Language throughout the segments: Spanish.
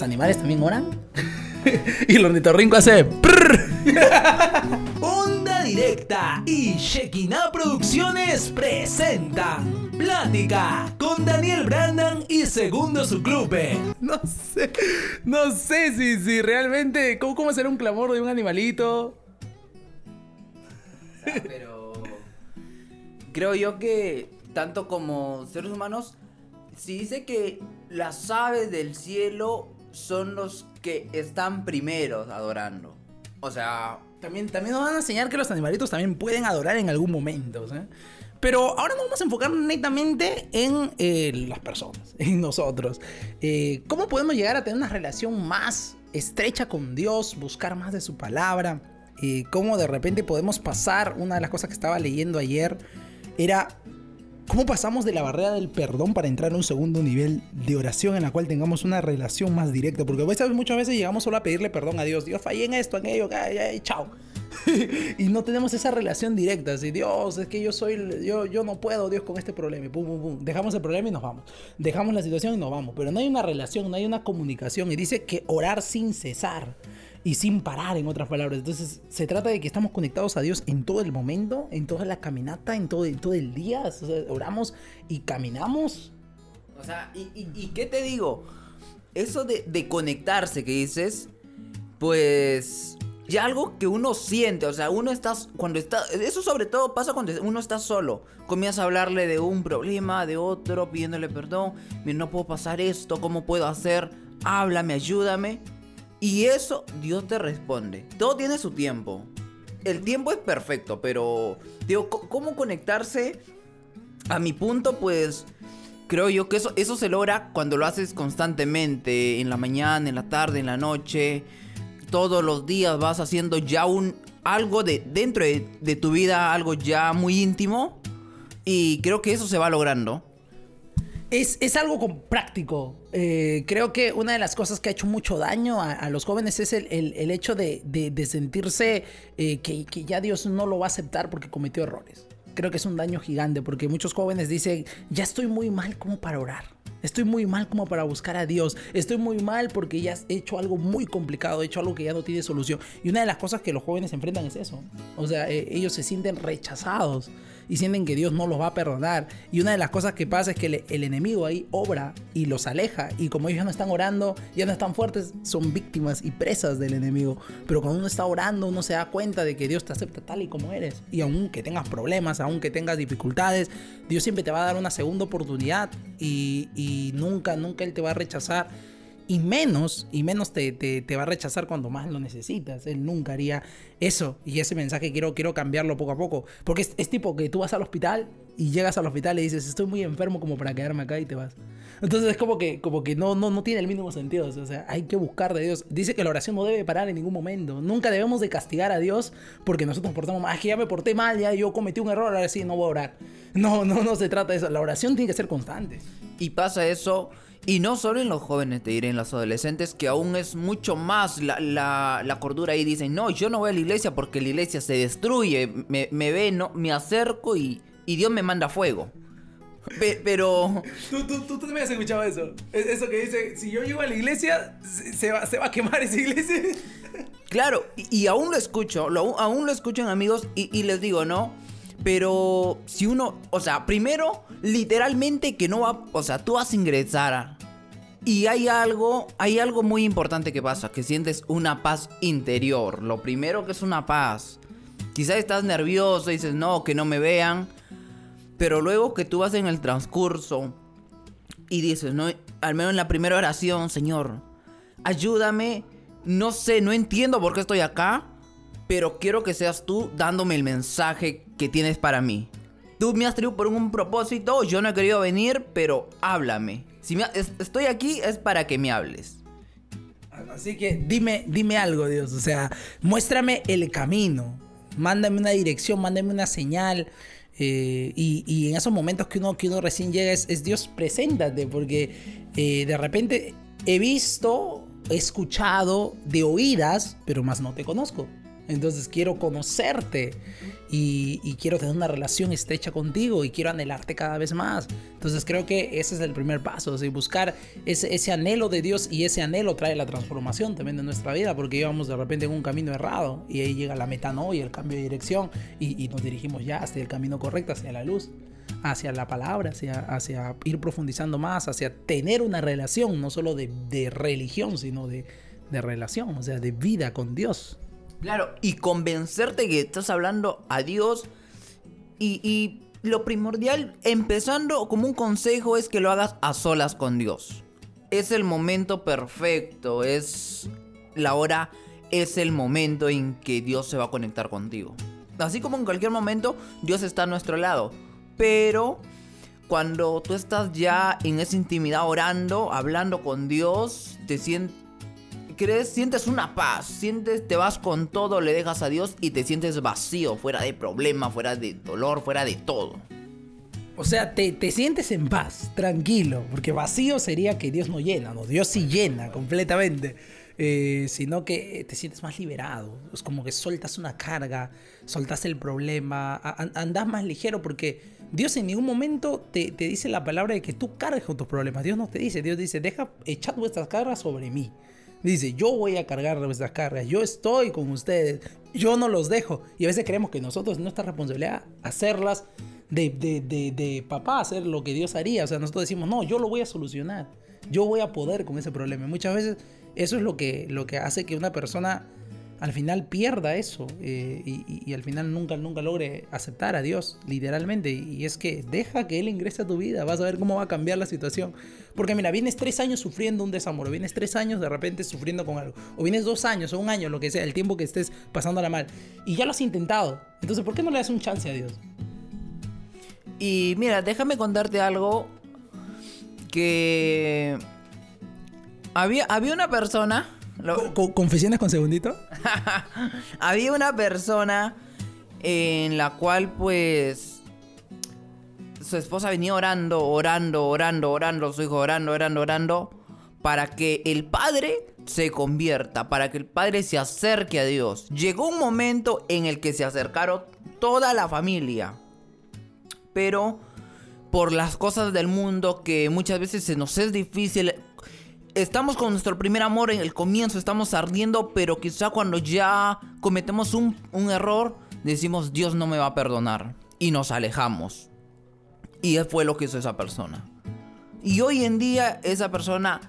¿Los animales también oran? y el ornitorrinco hace... Onda Directa y Shekinah Producciones presentan Plática con Daniel Brandon y Segundo su club. No sé, no sé si, si realmente... ¿cómo, ¿Cómo será un clamor de un animalito? Pero creo yo que tanto como seres humanos, si dice que las aves del cielo son los que están primeros adorando. O sea, También, también nos van a enseñar que los animalitos también pueden adorar en algún momento. ¿sí? Pero ahora nos vamos a enfocar netamente en eh, las personas, en nosotros. Eh, ¿Cómo podemos llegar a tener una relación más estrecha con Dios, buscar más de su palabra? Eh, ¿Cómo de repente podemos pasar? Una de las cosas que estaba leyendo ayer era ¿Cómo pasamos de la barrera del perdón para entrar a un segundo nivel de oración en la cual tengamos una relación más directa? Porque veces, muchas veces llegamos solo a pedirle perdón a Dios. Dios, fallé en esto, en aquello, ay, ay, chao. y no tenemos esa relación directa. Así, Dios, es que yo soy, yo, yo no puedo, Dios, con este problema. Y pum, pum, pum. Dejamos el problema y nos vamos. Dejamos la situación y nos vamos. Pero no hay una relación, no hay una comunicación. Y dice que orar sin cesar y sin parar, en otras palabras. Entonces, se trata de que estamos conectados a Dios en todo el momento, en toda la caminata, en todo, en todo el día. O sea, oramos y caminamos. o sea, ¿y, y, y qué te digo? Eso de, de conectarse que dices, pues ya algo que uno siente, o sea, uno está, cuando está, eso sobre todo pasa cuando uno está solo, comienza a hablarle de un problema, de otro, pidiéndole perdón, mira, no puedo pasar esto, ¿cómo puedo hacer? Háblame, ayúdame. Y eso Dios te responde. Todo tiene su tiempo. El tiempo es perfecto, pero digo, ¿cómo conectarse? A mi punto, pues creo yo que eso, eso se logra cuando lo haces constantemente, en la mañana, en la tarde, en la noche. Todos los días vas haciendo ya un algo de dentro de, de tu vida, algo ya muy íntimo. Y creo que eso se va logrando. Es, es algo práctico. Eh, creo que una de las cosas que ha hecho mucho daño a, los jóvenes es el, el- el hecho de, de- sentirse eh, que, que ya Dios no lo va a aceptar porque cometió errores. Creo que es un daño gigante porque muchos jóvenes dicen, ya estoy muy mal como para orar. Estoy muy mal como para buscar a Dios. Estoy muy mal porque ya he hecho algo muy complicado, he hecho algo que ya no tiene solución. Y una de las cosas que los jóvenes enfrentan es eso. O sea, eh, ellos se sienten rechazados y sienten que Dios no los va a perdonar. Y una de las cosas que pasa es que el, enemigo ahí obra y los aleja. Y como ellos ya no están orando, ya no están fuertes, son víctimas y presas del enemigo. Pero cuando uno está orando, uno se da cuenta de que Dios te acepta tal y como eres. Y aunque tengas problemas, aunque tengas dificultades, Dios siempre te va a dar una segunda oportunidad. Y nunca, nunca Él te va a rechazar. Y menos, y menos te, te, te va a rechazar cuando más lo necesitas. Él nunca haría eso. Y ese mensaje quiero, quiero cambiarlo poco a poco. Porque es, es tipo que tú vas al hospital y llegas al hospital y dices, estoy muy enfermo como para quedarme acá y te vas. Entonces es como que, como que no, no, no tiene el mínimo sentido. O sea, hay que buscar de Dios. Dice que la oración no debe parar en ningún momento. Nunca debemos de castigar a Dios porque nosotros nos portamos mal. Es que ya me porté mal, ya yo cometí un error, ahora sí no voy a orar. No, no, no se trata de eso. La oración tiene que ser constante. Y pasa eso, y no solo en los jóvenes, te diré, en los adolescentes, que aún es mucho más la, la, la cordura y dicen, no, yo no voy a la iglesia porque la iglesia se destruye, me, me ve, no, me acerco y, y Dios me manda fuego. Pe- pero, Tú, tú, tú, también has escuchado eso. Es- Eso que dice, si yo llego a la iglesia, se, se va, se va a quemar esa iglesia. claro, y, y aún lo escucho, lo, aún lo escuchan amigos y, y les digo, ¿no? Pero si uno, o sea, primero, literalmente que no va, o sea, tú vas a ingresar Y hay algo, hay algo muy importante que pasa, que sientes una paz interior. Lo primero que es una paz. Quizás estás nervioso y dices, no, que no me vean. Pero luego que tú vas en el transcurso y dices, no, al menos en la primera oración, Señor, ayúdame. No sé, no entiendo por qué estoy acá, pero quiero que seas tú dándome el mensaje que tienes para mí. Tú me has traído por un propósito, yo no he querido venir, pero háblame. Si me estoy aquí es para que me hables. Así que dime, dime algo, Dios. O sea, muéstrame el camino. Mándame una dirección, mándame una señal. eh, y, en esos momentos que uno, que uno recién llega es, es Dios, preséntate. Porque eh, de repente he visto, he escuchado de oídas, pero más no te conozco. Entonces quiero conocerte y, quiero tener una relación estrecha contigo y quiero anhelarte cada vez más. Entonces creo que ese es el primer paso, buscar ese, anhelo de Dios y ese anhelo trae la transformación también de nuestra vida porque íbamos de repente en un camino errado y ahí llega la metanoia, el cambio de dirección y, nos dirigimos ya hacia el camino correcto, hacia la luz hacia la palabra, hacia, ir profundizando más, hacia tener una relación, no solo de, de religión, sino de, de, relación, o sea, de vida con Dios. Claro, y convencerte que estás hablando a Dios y, lo primordial, empezando como un consejo, es que lo hagas a solas con Dios. Es el momento perfecto, es la hora, es el momento en que Dios se va a conectar contigo. Así como en cualquier momento, Dios está a nuestro lado pero cuando tú estás ya en esa intimidad orando, hablando con Dios, te sientes crees, sientes una paz, sientes, te vas con todo, le dejas a Dios y te sientes vacío, fuera de problema, fuera de dolor, fuera de todo. O sea, te, te, sientes en paz, tranquilo, porque vacío sería que Dios no llena, no, Dios sí llena completamente. Eh, sino que te sientes más liberado. Es como que sueltas una carga, soltas el problema, andas más ligero porque Dios en ningún momento te, dice la palabra de que tú cargues con tus problemas. Dios no te dice, Dios dice, deja, echad vuestras cargas sobre mí. Dice, yo voy a cargar vuestras cargas, yo estoy con ustedes, yo no los dejo. Y a veces creemos que nosotros, nuestra responsabilidad, hacerlas de, de, de, de papá, hacer lo que Dios haría. O sea, nosotros decimos, no, yo lo voy a solucionar, yo voy a poder con ese problema. muchas veces eso es lo que, lo que hace que una persona al final pierda eso eh, y, al final nunca, nunca logre aceptar a Dios, literalmente. Y es que deja que Él ingrese a tu vida, vas a ver cómo va a cambiar la situación. Porque mira, vienes tres años sufriendo un desamor, o vienes tres años de repente sufriendo con algo, o vienes dos años o un año, lo que sea, el tiempo que estés pasándola mal, y ya lo has intentado. Entonces, ¿por qué no le das un chance a Dios? Y mira, déjame contarte algo que había, había una persona. ¿Confesiones con segundito? había una persona en la cual, pues. Su esposa venía orando, orando, orando, orando, su hijo orando, orando, orando. Para que el padre se convierta, para que el padre se acerque a Dios. Llegó un momento en el que se acercaron toda la familia. Pero por las cosas del mundo que muchas veces se nos es difícil estamos con nuestro primer amor en el comienzo, estamos ardiendo, pero quizá cuando ya cometemos un, error, decimos Dios no me va a perdonar y nos alejamos. Y fue lo que hizo esa persona. Y hoy en día esa persona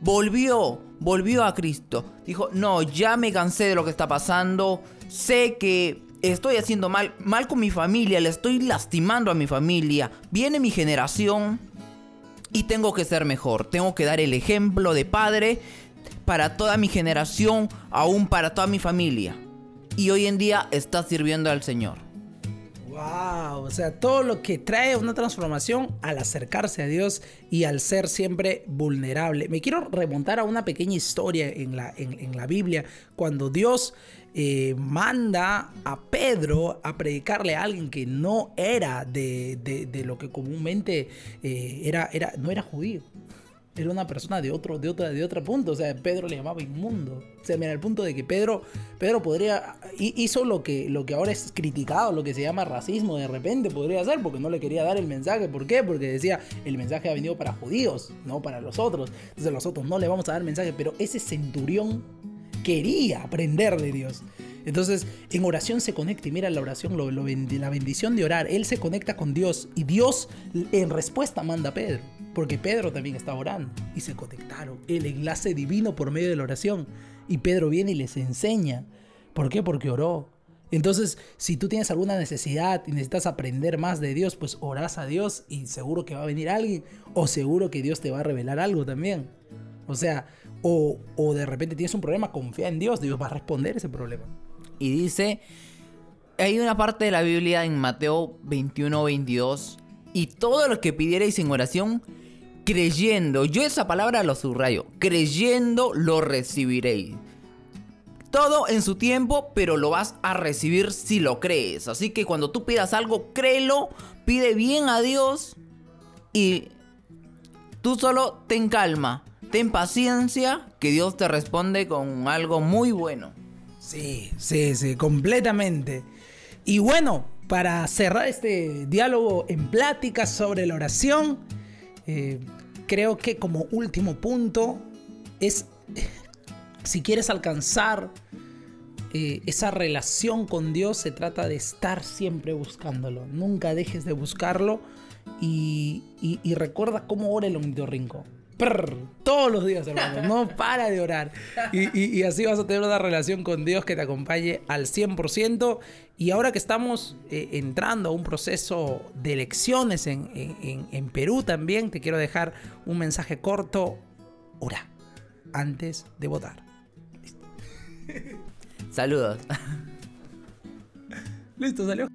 volvió, volvió a Cristo. Dijo, no, ya me cansé de lo que está pasando. Sé que estoy haciendo mal, mal con mi familia, le estoy lastimando a mi familia. Viene mi generación y tengo que ser mejor. Tengo que dar el ejemplo de padre para toda mi generación, aún para toda mi familia. Y hoy en día está sirviendo al Señor. Wow, o sea, todo lo que trae una transformación al acercarse a Dios y al ser siempre vulnerable. Me quiero remontar a una pequeña historia en la, en la Biblia, cuando Dios eh, manda a Pedro a predicarle a alguien que no era de, de, lo que comúnmente eh, era, era, no era judío. Era una persona de otro, de otra, de otro punto. O sea, Pedro le llamaba inmundo. O sea, mira, el punto de que Pedro, Pedro podría, hizo lo que, lo que ahora es criticado, lo que se llama racismo de repente, podría hacer, porque no le quería dar el mensaje. ¿Por qué? Porque decía, el mensaje ha venido para judíos, no para los otros. Entonces los otros no le vamos a dar mensaje. Pero ese centurión quería aprender de Dios. Entonces, en oración se conecta y mira la oración, la bendición de orar. Él se conecta con Dios y Dios en respuesta manda a Pedro, porque Pedro también está orando y se conectaron. El enlace divino por medio de la oración. Y Pedro viene y les enseña. ¿Por qué? Porque oró. Entonces, si tú tienes alguna necesidad y necesitas aprender más de Dios, pues orás a Dios y seguro que va a venir alguien o seguro que Dios te va a revelar algo también. O sea, o, de repente tienes un problema, confía en Dios, Dios va a responder ese problema. Y dice, hay una parte de la Biblia en Mateo 21, 22, y todo lo que pidierais en oración, creyendo, yo esa palabra lo subrayo, creyendo lo recibiréis. Todo en su tiempo, pero lo vas a recibir si lo crees. Así que cuando tú pidas algo, créelo, pide bien a Dios y tú solo ten calma ten paciencia, que Dios te responde con algo muy bueno. Sí, sí, sí, completamente. Y bueno, para cerrar este diálogo en pláticas sobre la oración, eh, creo que como último punto es, si quieres alcanzar eh, esa relación con Dios, se trata de estar siempre buscándolo. Nunca dejes de buscarlo y, recuerda cómo ora el todos los días, hermano. No para de orar. Y, así vas a tener una relación con Dios que te acompañe al 100%. Y ahora que estamos eh, entrando a un proceso de elecciones en, en Perú también, te quiero dejar un mensaje corto. Ora antes de votar. Saludos. Listo, salió.